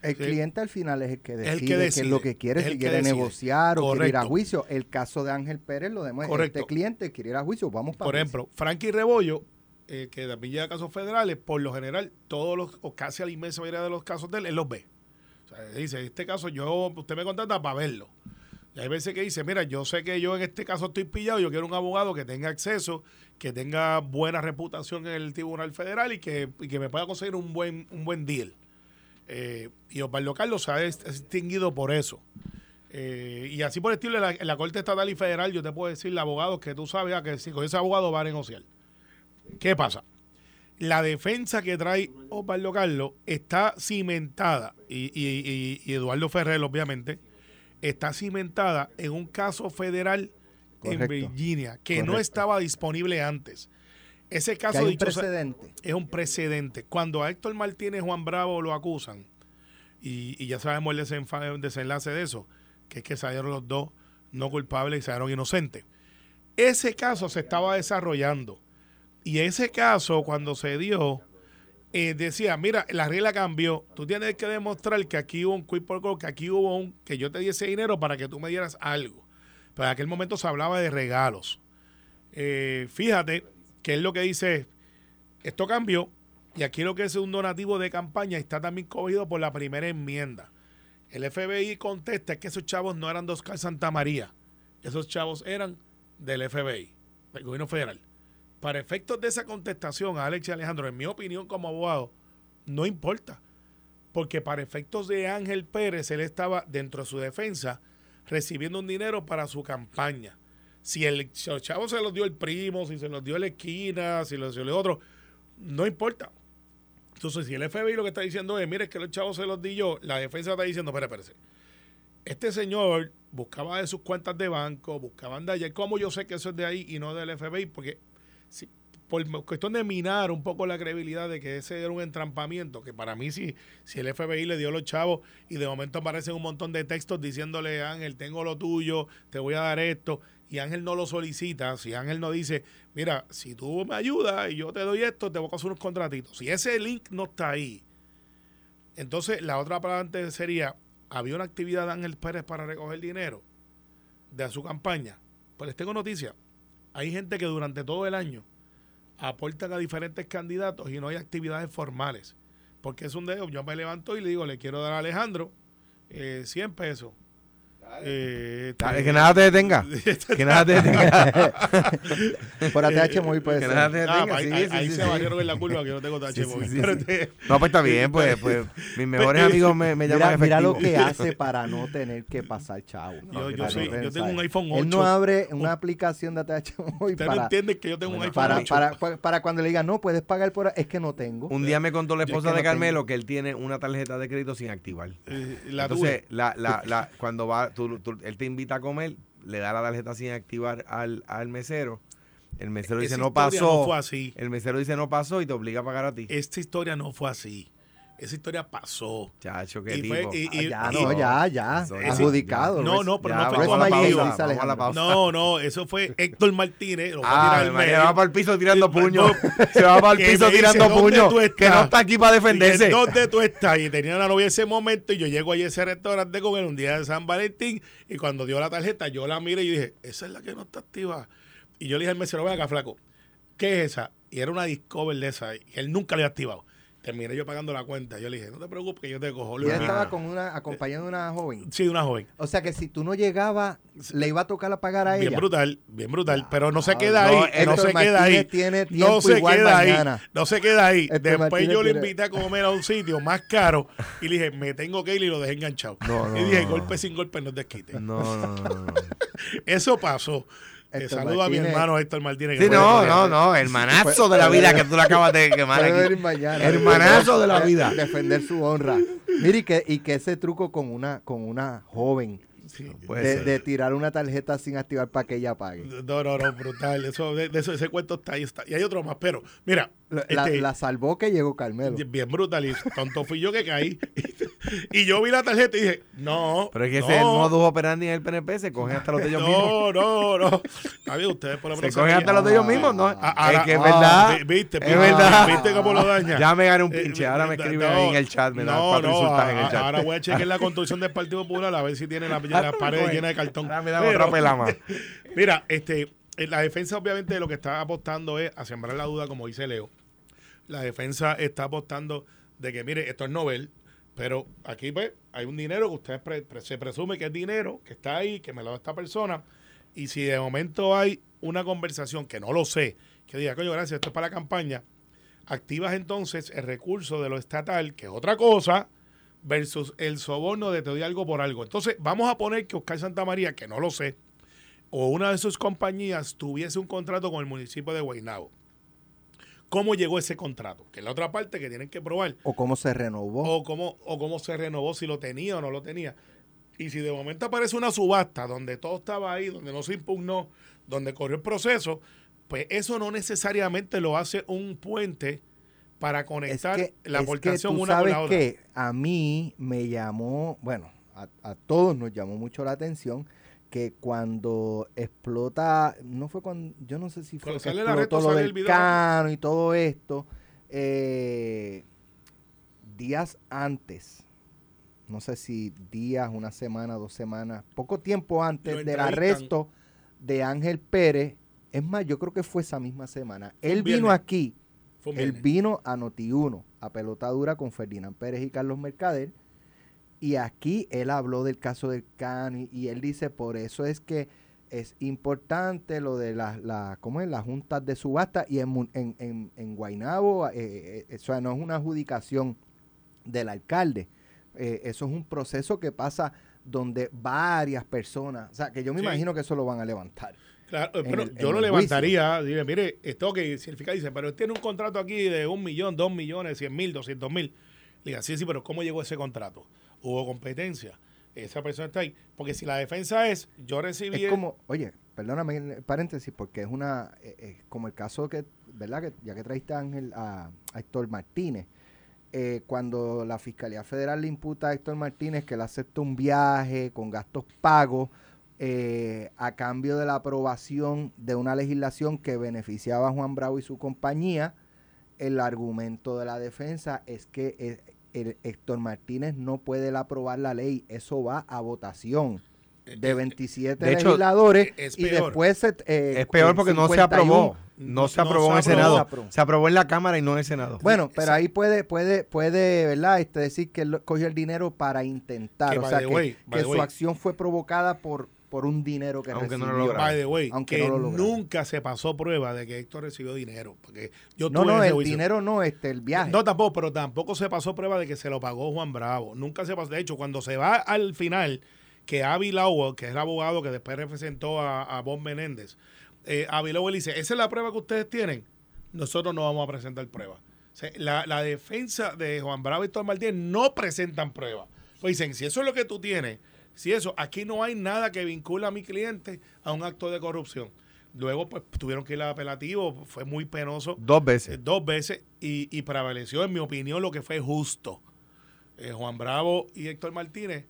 El Sí. cliente al final es el que El decide, que qué decide, es lo que quiere, es el si que quiere decide. negociar o quiere ir a juicio. El caso de Ángel Pérez lo demuestra. Correcto. Este cliente quiere ir a juicio, vamos para Por ejemplo, Frankie Rebollo, eh, que también lleva casos federales, por lo general, todos los, o casi a la inmensa mayoría de los casos de él, él los ve. O sea, dice, este caso yo, usted me contrata para verlo. Y hay veces que dice, mira, yo sé que yo en este caso estoy pillado, yo quiero un abogado que tenga acceso, que tenga buena reputación en el Tribunal Federal y que, y que me pueda conseguir un buen, un buen deal. Eh, y Osvaldo Carlos se ha dis- distinguido por eso. Eh, y así por el estilo, en la, en la Corte Estatal y Federal, yo te puedo decir, abogado, que tú sabes ah, que si con ese abogado va a negociar. ¿Qué pasa? La defensa que trae Osvaldo Carlos está cimentada, y, y- y- y Eduardo Ferrer, obviamente, está cimentada en un caso federal en. Virginia que no estaba disponible antes. Ese caso hay un dicho sea- precedente. es un precedente. Cuando a Héctor Martínez y Juan Bravo lo acusan, y, y ya sabemos el desenlace de eso, que es que salieron los dos no culpables y salieron inocentes. Ese caso se estaba desarrollando. Y ese caso, cuando se dio, eh, decía, mira, la regla cambió. Tú tienes que demostrar que aquí hubo un quid que aquí hubo un, que yo te di ese dinero para que tú me dieras algo. Pero en aquel momento se hablaba de regalos. Eh, fíjate que es lo que dice, esto cambió y aquí lo que es un donativo de campaña está también cogido por la primera enmienda. El FBI contesta que esos chavos no eran de Oscar Santa María, esos chavos eran del FBI, del gobierno federal. Para efectos de esa contestación, Alex y Alejandro, en mi opinión como abogado, no importa. Porque para efectos de Ángel Pérez, él estaba dentro de su defensa recibiendo un dinero para su campaña. Si el si los chavos se los dio el primo, si se los dio la esquina, si los dio el otro, no importa. Entonces, si el FBI lo que está diciendo es, mire, es que los chavos se los di yo, la defensa está diciendo, espera, espérese. Este señor buscaba de sus cuentas de banco, buscaban de allá. ¿Cómo yo sé que eso es de ahí y no del FBI? Porque si, por cuestión de minar un poco la credibilidad de que ese era un entrampamiento, que para mí si, si el FBI le dio a los chavos y de momento aparecen un montón de textos diciéndole, Ángel, tengo lo tuyo, te voy a dar esto, y Ángel no lo solicita, si Ángel no dice, mira, si tú me ayudas y yo te doy esto, te voy a hacer unos contratitos. Si ese link no está ahí, entonces la otra parte sería, había una actividad de Ángel Pérez para recoger dinero de su campaña. Pues les tengo noticia. Hay gente que durante todo el año aportan a diferentes candidatos y no hay actividades formales. Porque es un dedo, yo me levanto y le digo, le quiero dar a Alejandro eh, 100 pesos. Eh, Dale, que nada te detenga. Que nada te detenga. Por ATH móvil puede que ser. nada te Ah, detenga. ahí sí, ahí- sí, ahí sí, se sí. barrieron en la curva que yo no tengo TH Sí, sí, móvil. sí, Pero sí. No, pues está bien, pues, pues mis mejores amigos me, me llaman Mira, mira lo que hace para no tener que pasar chavo. Yo- yo Para soy- no yo tengo un iPhone Él no 8. abre una aplicación de ATH móvil Ustedes no para, entienden que yo tengo un iPhone para, 8. para, para, para cuando le digan, no, puedes pagar por... Es que no tengo. Un día me contó la esposa de no Carmelo que él tiene una tarjeta de crédito sin activar. Eh, Entonces, tuve. la, la, la, cuando va, tú- tú- él te invita a comer, le da la tarjeta sin activar al, al mesero. El mesero dice no pasó. no fue así. El mesero dice no pasó y te obliga a pagar a ti. Esta historia no fue así. Esa historia pasó. Chacho, qué Y tipo. fue- y- Ah, y- ya, y- no, ya, ya. Adjudicado. No, no, pero Ya, no fue con a la pausa. a la pausa. No, no, eso fue Héctor Martínez. Lo voy a tirar Ah, María, medio. va para el piso tirando puños. Se va para el piso tirando ¿dónde puños. Que no está aquí para defenderse. ¿Dónde tú estás? Y tenía una novia ese momento y yo llego allí a ese restaurante con él un día de San Valentín y cuando dio la tarjeta yo la miré y dije, esa es la que no está activa. Y yo le dije al mesero, ven acá, flaco, ¿qué es esa? Y era una Discover de esa y él nunca la había activado. Terminé yo pagando la cuenta. Yo le dije, no te preocupes que yo te cojo. Y él Luis". estaba con una, acompañando a una joven. Sí, de una joven. O sea que si tú no llegabas, le iba a tocar a pagar a Bien ella. brutal, bien brutal, pero no se Ah, queda no, ahí, no se queda ahí. tiene No se queda mañana. ahí, no se queda ahí. Héctor Después Martínez yo le invité a comer a un sitio más caro y le dije, me tengo que ir y lo dejé enganchado. No, no, y dije, golpe sin golpe no desquite. No, no, no, no. Eso pasó. Eh, Héctor saludo a mi hermano Héctor Martínez. que Sí, no, no, no. Hermanazo de la vida que tú le acabas de quemar aquí. mañana. Hermanazo de la Eh, vida. Defender su honra. Mire, y que, y que ese truco con una, con una joven Sí. De, tirar una tarjeta sin activar para que ella pague. No, no, no, brutal. Eso, de, de eso, ese cuento está ahí. Está. Y hay otro más, pero mira, La, la- este, la salvó que llegó Carmelo. bien brutal. Y tonto fui yo que caí. y yo vi la tarjeta y dije, no. Pero es que no, ese es el modus operandi en el PNP. Se cogen hasta los de ellos mismos. No, no, no. Está bien, ustedes por lo Se cogen hasta los de ellos mismos, ¿no? Ah, es que es ah, verdad. Vi- Viste, es viste, verdad. viste cómo lo daña. Ya me gané un Eh, pinche. Ahora me no, escriben ahí en el chat. Me dan no, cuatro no, insultas en el a- chat. Ahora voy a chequear la construcción del Partido Popular a ver si tiene la- las paredes llenas de cartón. Ahora me dan Pero- otra pelama. Mira, este, eh, la defensa obviamente lo que está apostando es a sembrar la duda, como dice Leo. La defensa está apostando de que, mire, esto es Nobel, pero aquí pues, hay un dinero que pre- se presume que es dinero, que está ahí, que me lo da esta persona. Y si de momento hay una conversación que no lo sé, que diga, coño, gracias, esto es para la campaña, activas entonces el recurso de lo estatal, que es otra cosa, versus el soborno de te doy algo por algo. Entonces, vamos a poner que Oscar Santamaría, que no lo sé, o una de sus compañías tuviese un contrato con el municipio de Guaynabo. ¿Cómo llegó ese contrato? Que es la otra parte que tienen que probar. O cómo se renovó. O cómo, o cómo se renovó, si lo tenía o no lo tenía. Y si de momento aparece una subasta donde todo estaba ahí, donde no se impugnó, donde corrió el proceso, pues eso no necesariamente lo hace un puente para es conectar que, la aportación una con sabes la otra. que a mí me llamó, bueno, a, a todos nos llamó mucho la atención que cuando explota, no fue cuando, yo no sé si fue Cuando que explotó lo del cano y todo esto, eh, días antes, no sé si días, una semana, dos semanas, poco tiempo antes del arresto de Ángel Pérez, es más, yo creo que fue esa misma semana, él vino aquí él viernes. vino a Noti1, a pelota dura con Ferdinand Pérez y Carlos Mercader. Y aquí él habló del caso del CAN y, y él dice, por eso es que es importante lo de las la, ¿cómo es? las juntas de subasta y en, en, en, en Guaynabo, eh, eh, o sea, no es una adjudicación del alcalde. Eh, eso es un proceso que pasa donde varias personas, o sea, que yo me Sí. imagino que eso lo van a levantar. Claro, pero el- yo lo levantaría, dile, mire, esto que si el fiscal dice, pero él tiene un contrato aquí de un millón, dos millones, cien mil, doscientos mil. Le diga, sí, sí, pero ¿cómo llegó ese contrato? Hubo competencia. Esa persona está ahí. Porque si la defensa es, yo recibí... Es el- como, oye, perdóname el paréntesis, porque es una, eh, eh, como el caso que, ¿verdad? Que ya que traiste a Ángel, a, a Héctor Martínez, eh, cuando la Fiscalía Federal le imputa a Héctor Martínez que él acepta un viaje con gastos pagos eh, a cambio de la aprobación de una legislación que beneficiaba a Juan Bravo y su compañía, el argumento de la defensa es que eh, el Héctor Martínez no puede aprobar la ley, eso va a votación. de 27 de hecho, legisladores es y peor. después se, eh, Es peor porque no se 51. aprobó. No, se no aprobó se en el. Senado. Se aprobó. Se aprobó en la Cámara y no en el Senado. Bueno, pero ahí puede, puede, puede, ¿verdad? Este, decir que él cogió el dinero para intentar. Que, o sea, que, way, su way. acción fue provocada por, por un dinero que Aunque no lo recibió. lograron. By the way, Aunque que no lo lograron. nunca se pasó prueba de que Héctor recibió dinero. Porque yo No, no, el juicio. dinero no, este, el viaje. No, tampoco, pero tampoco se pasó prueba de que se lo pagó Juan Bravo. Nunca se pasó. De hecho, cuando se va al final, que Avi Lowell, que es el abogado que después representó a, a Bob Menéndez, eh, Avi Lowell dice, esa es la prueba que ustedes tienen. Nosotros no vamos a presentar prueba. O sea, la, la defensa de Juan Bravo y Héctor Martínez no presentan prueba. Pues dicen, si eso es lo que tú tienes, si eso, aquí no hay nada que vincula a mi cliente a un acto de corrupción. Luego, pues, tuvieron que ir al apelativo, fue muy penoso. Dos Eh, veces. dos veces y, y prevaleció, en mi opinión, lo que fue justo. Eh, Juan Bravo y Héctor Martínez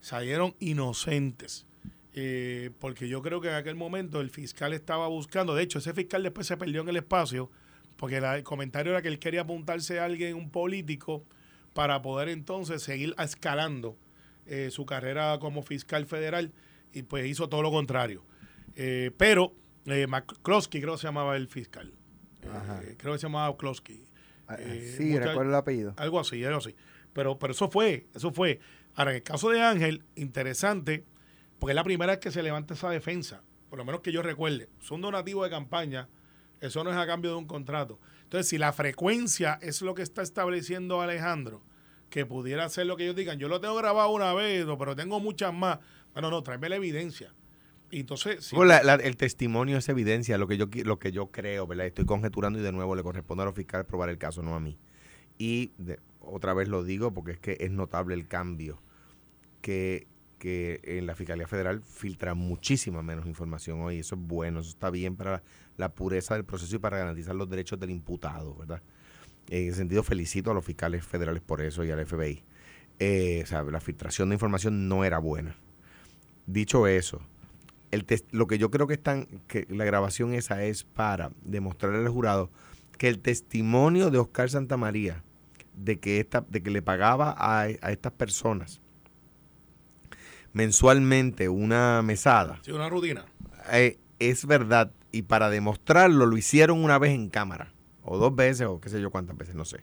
salieron inocentes. Eh, porque yo creo que en aquel momento el fiscal estaba buscando, de hecho, ese fiscal después se perdió en el espacio, porque la- el comentario era que él quería apuntarse a alguien, un político, para poder entonces seguir escalando eh, su carrera como fiscal federal, y pues hizo todo lo contrario. Eh, pero eh, McCloskey creo que se llamaba el fiscal. Eh, creo que se llamaba Klosky. Ah, Eh, sí, mucha- recuerdo el apellido. Algo así, algo así. Pero, pero eso fue, eso fue. Ahora, en el caso de Ángel, interesante, porque es la primera vez que se levanta esa defensa, por lo menos que yo recuerde. Es un donativo de campaña, eso no es a cambio de un contrato. Entonces, si la frecuencia es lo que está estableciendo Alejandro, que pudiera ser lo que ellos digan, yo lo tengo grabado una vez, pero tengo muchas más. Bueno, no, tráeme la evidencia. Y entonces, Bueno, la- la- el testimonio es evidencia, lo que yo lo que yo creo, ¿verdad? Estoy conjeturando y de nuevo le corresponde a los fiscales probar el caso, no a mí. Y de- otra vez lo digo porque es que es notable el cambio que, que en la Fiscalía Federal filtra muchísima menos información hoy. Eso es bueno, eso está bien para la pureza del proceso y para garantizar los derechos del imputado, ¿verdad? En ese sentido, felicito a los fiscales federales por eso y al FBI. Eh, o sea, la filtración de información no era buena. Dicho eso, el lo que yo creo que están, que la grabación esa es para demostrarle al jurado que el testimonio de Oscar Santamaría de que esta, de que le pagaba a, a estas personas mensualmente una mesada si una rutina. eh, es verdad y para demostrarlo lo hicieron una vez en cámara o dos veces o qué sé yo cuántas veces no sé.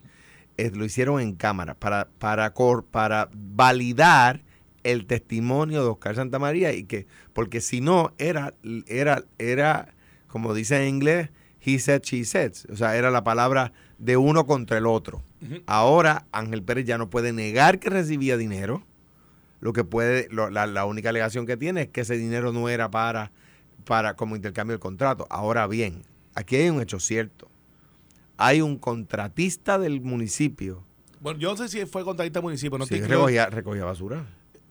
Eh, lo hicieron en cámara para para cor- para validar el testimonio de Oscar Santamaría y que porque si no era era era como dice en inglés he said she said. O sea era la palabra de uno contra el otro. Ahora Ángel Pérez ya no puede negar que recibía dinero. Lo que puede, lo- la, la única alegación que tiene es que ese dinero no era para, para como intercambio del contrato. Ahora bien, aquí hay un hecho cierto. Hay un contratista del municipio Bueno, yo no sé si fue contratista del municipio, no Sí, estoy claro. recogía, recogía basura.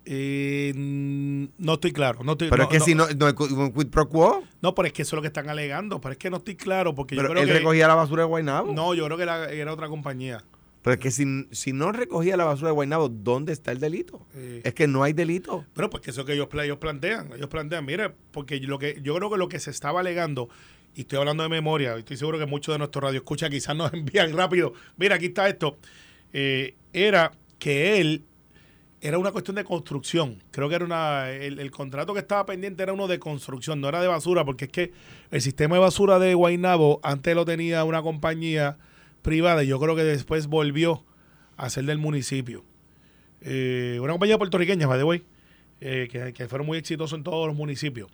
Eh, no estoy claro. No estoy, Pero no, es que no, si no, no es un quid pro quo, no, pero es que eso es lo que están alegando. Pero es que no estoy claro porque pero yo creo él que. recogía la basura de Guaynabo. No, yo creo que era, era otra compañía. Pero es que si, si no recogía la basura de Guaynabo, ¿dónde está el delito? Eh, Es que no hay delito. Pero pues que eso que ellos, pla- ellos plantean, ellos plantean, mire, porque lo que yo creo que lo que se estaba alegando, y estoy hablando de memoria, estoy seguro que muchos de nuestros radioescuchas quizás nos envían rápido, mira, aquí está esto, eh, era que él era una cuestión de construcción. Creo que era una. El, el contrato que estaba pendiente era uno de construcción, no era de basura, porque es que el sistema de basura de Guaynabo antes lo tenía una compañía privada y yo creo que después volvió a ser del municipio. Eh, una compañía puertorriqueña, by the way, eh, que, que fueron muy exitosos en todos los municipios.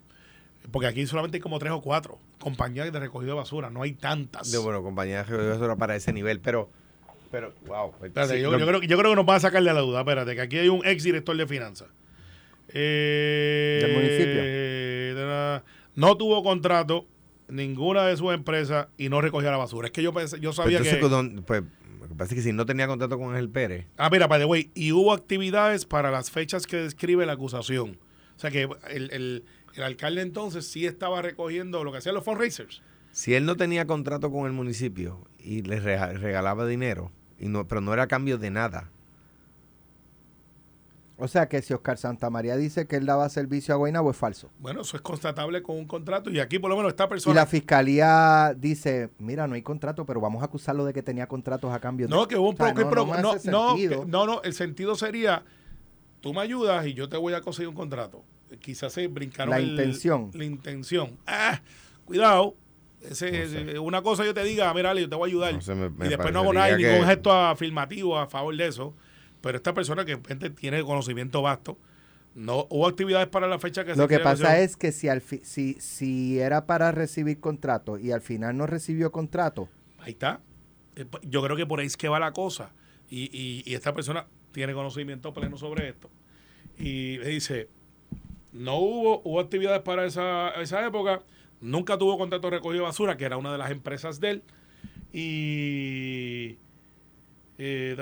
Porque aquí solamente hay como tres o cuatro compañías de recogido de basura, no hay tantas. De, bueno, compañía de recogida de basura para ese nivel, pero, pero, wow. Espérate, Sí, yo, lo- yo creo, yo creo que nos van a sacarle a la duda. Espérate, que aquí hay un ex director de finanzas. Eh, ¿Del municipio? de la- no tuvo contrato ninguna de sus empresas y no recogía la basura. Es que yo pensé, yo Pues sabía que. con- pues, lo que pasa es que si no tenía contrato con Ángel Pérez, Ah, mira, by the way, y hubo actividades para las fechas que describe la acusación. O sea que el, el- el alcalde entonces sí estaba recogiendo lo que hacían los fundraisers. si él no tenía contrato con el municipio y le rega- regalaba dinero, y no, pero no era a cambio de nada, O sea que si Oscar Santamaría dice que él daba servicio a Guaynabo es falso. Bueno, eso es constatable con un contrato y aquí por lo menos esta Y persona... la fiscalía dice, mira, no hay contrato, pero vamos a acusarlo de que tenía contratos a cambio de... No, que hubo un O sea, poco... no, no no, no, no, el sentido sería, tú me ayudas y yo te voy a conseguir un contrato. Quizás se brincaron La el- intención. La intención. Ah, cuidado. Ese, ese- Una cosa yo te diga, mira, Ale, yo te voy a ayudar. No sé, me- me y después no hago nada, parecería ningún que- gesto afirmativo a favor de eso. Pero esta persona que de repente tiene conocimiento vasto, no hubo actividades para la fecha que se Lo que pasa es que si, al fi- si, si era para recibir contrato y al final no recibió contrato, Ahí está. Eh, pues, Yo creo que por ahí es que va la cosa. Y, y- y esta persona tiene conocimiento pleno sobre esto. Y me dice, no hubo, hubo actividades para esa, esa época, nunca tuvo contrato de recogido de basura, que era una de las empresas de él. Y... eh,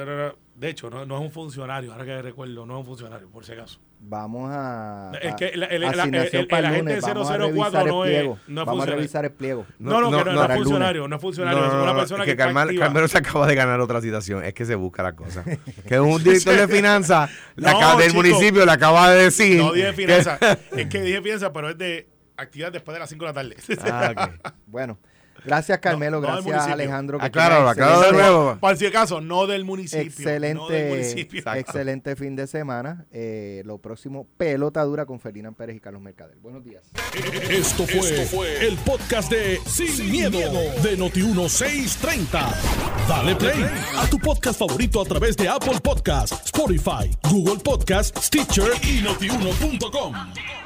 de hecho, no, no es un funcionario, ahora que recuerdo, no es un funcionario, por si acaso. vamos a, Es que el- el- el- el- para el el agente lunes, vamos a 004 revisar el no es- no es vamos a funcionario. revisar el pliego. No, no, no, que no, no, no para es funcionario, no es funcionario, No, es no, una no, persona es que, que, Carmel-. Carmelo se acaba de ganar otra citación. Es que se busca la cosa. Que un director de finanzas del chico. municipio le acaba de decir. No dije finanzas, es que dije finanzas, pero es de actividad después de las 5 de la tarde. Ah. Bueno, gracias Carmelo, No, no del gracias. Alejandro. Acláralo, tenga acláralo de nuevo. Por si acaso, no del municipio. no del Excelente, municipio. excelente fin de semana. Eh, lo próximo, pelota dura con Ferdinand Pérez y Carlos Mercader. Buenos días. Esto fue, el podcast de Sin, miedo, de Noti1630. Dale play a tu podcast favorito a través de Apple Podcasts, Spotify, Google Podcasts, Stitcher y notiuno.com.